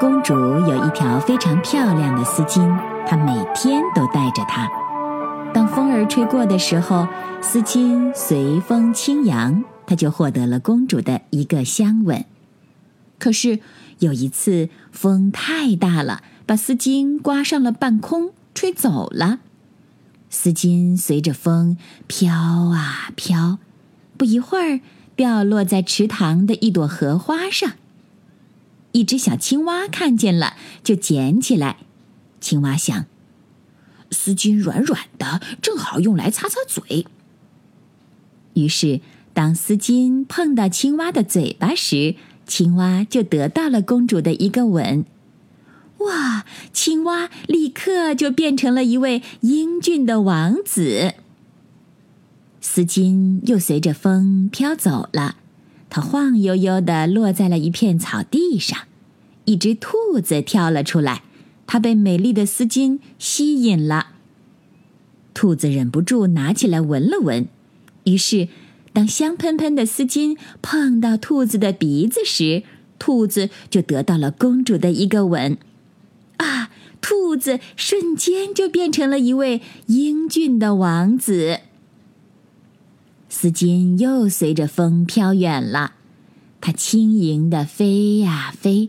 公主有一条非常漂亮的丝巾。她每天都带着它。当风儿吹过的时候，丝巾随风轻扬，她就获得了公主的一个香吻。可是有一次，风太大了，把丝巾刮上了半空，吹走了。丝巾随着风飘啊飘，不一会儿掉落在池塘的一朵荷花上。一只小青蛙看见了，就捡起来。青蛙想，丝巾软软的，正好用来擦擦嘴。于是，当丝巾碰到青蛙的嘴巴时，青蛙就得到了公主的一个吻。哇！青蛙立刻就变成了一位英俊的王子。丝巾又随着风飘走了，它晃悠悠的落在了一片草地上，一只兔子跳了出来。它被美丽的丝巾吸引了，兔子忍不住拿起来闻了闻。于是，当香喷喷的丝巾碰到兔子的鼻子时，兔子就得到了公主的一个吻。啊！兔子瞬间就变成了一位英俊的王子。丝巾又随着风飘远了，它轻盈的飞呀飞。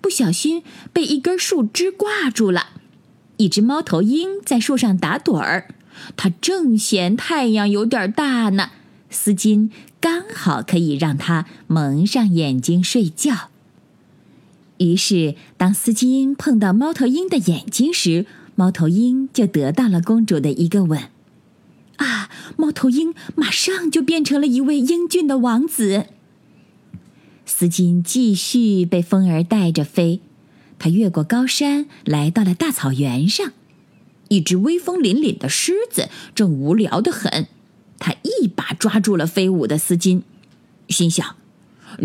不小心被一根树枝挂住了，一只猫头鹰在树上打盹儿，它正嫌太阳有点大呢，丝巾刚好可以让它蒙上眼睛睡觉。于是，当丝巾碰到猫头鹰的眼睛时，猫头鹰就得到了公主的一个吻。啊，猫头鹰马上就变成了一位英俊的王子。丝巾继续被风儿带着飞，它越过高山，来到了大草原上。一只威风凛凛的狮子正无聊的很，它一把抓住了飞舞的丝巾，心想：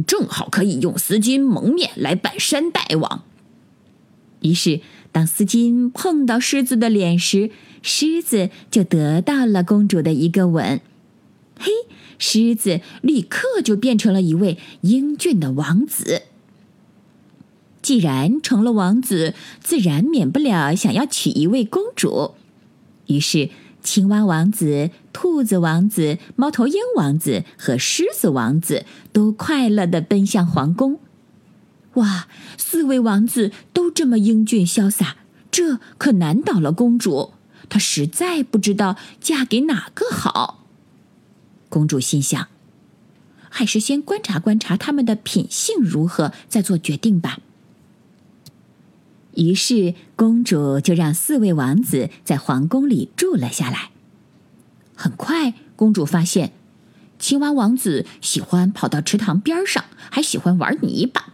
正好可以用丝巾蒙面来扮山大王。于是，当丝巾碰到狮子的脸时，狮子就得到了公主的一个吻。嘿。狮子立刻就变成了一位英俊的王子。既然成了王子，自然免不了想要娶一位公主。于是，青蛙王子、兔子王子、猫头鹰王子和狮子王子都快乐的奔向皇宫。哇，四位王子都这么英俊潇洒，这可难倒了公主。她实在不知道嫁给哪个好。公主心想：“还是先观察观察他们的品性如何，再做决定吧。”于是，公主就让四位王子在皇宫里住了下来。很快，公主发现，青蛙王子喜欢跑到池塘边上，还喜欢玩泥巴；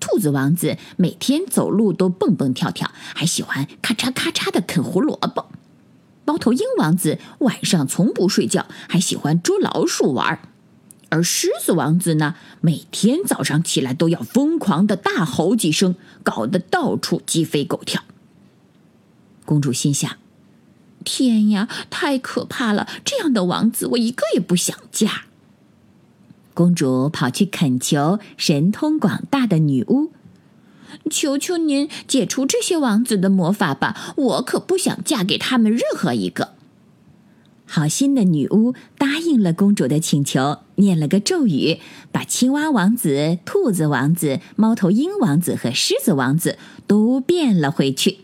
兔子王子每天走路都蹦蹦跳跳，还喜欢咔嚓咔嚓的啃胡萝卜。猫头鹰王子晚上从不睡觉，还喜欢捉老鼠玩儿而狮子王子呢，每天早上起来都要疯狂的大吼几声，搞得到处鸡飞狗跳。公主心想：“天呀，太可怕了！这样的王子，我一个也不想嫁。”公主跑去恳求神通广大的女巫。求求您解除这些王子的魔法吧！我可不想嫁给他们任何一个。好心的女巫答应了公主的请求，念了个咒语，把青蛙王子、兔子王子、猫头鹰王子和狮子王子都变了回去。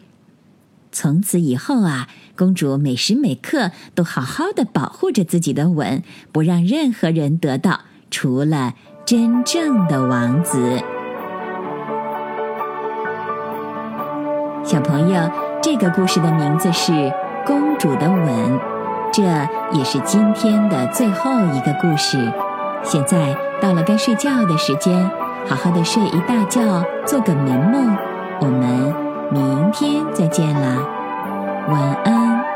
从此以后啊，公主每时每刻都好好的保护着自己的吻，不让任何人得到，除了真正的王子。小朋友，这个故事的名字是《公主的吻》，这也是今天的最后一个故事。现在到了该睡觉的时间，好好的睡一大觉，做个美梦。我们明天再见啦，晚安。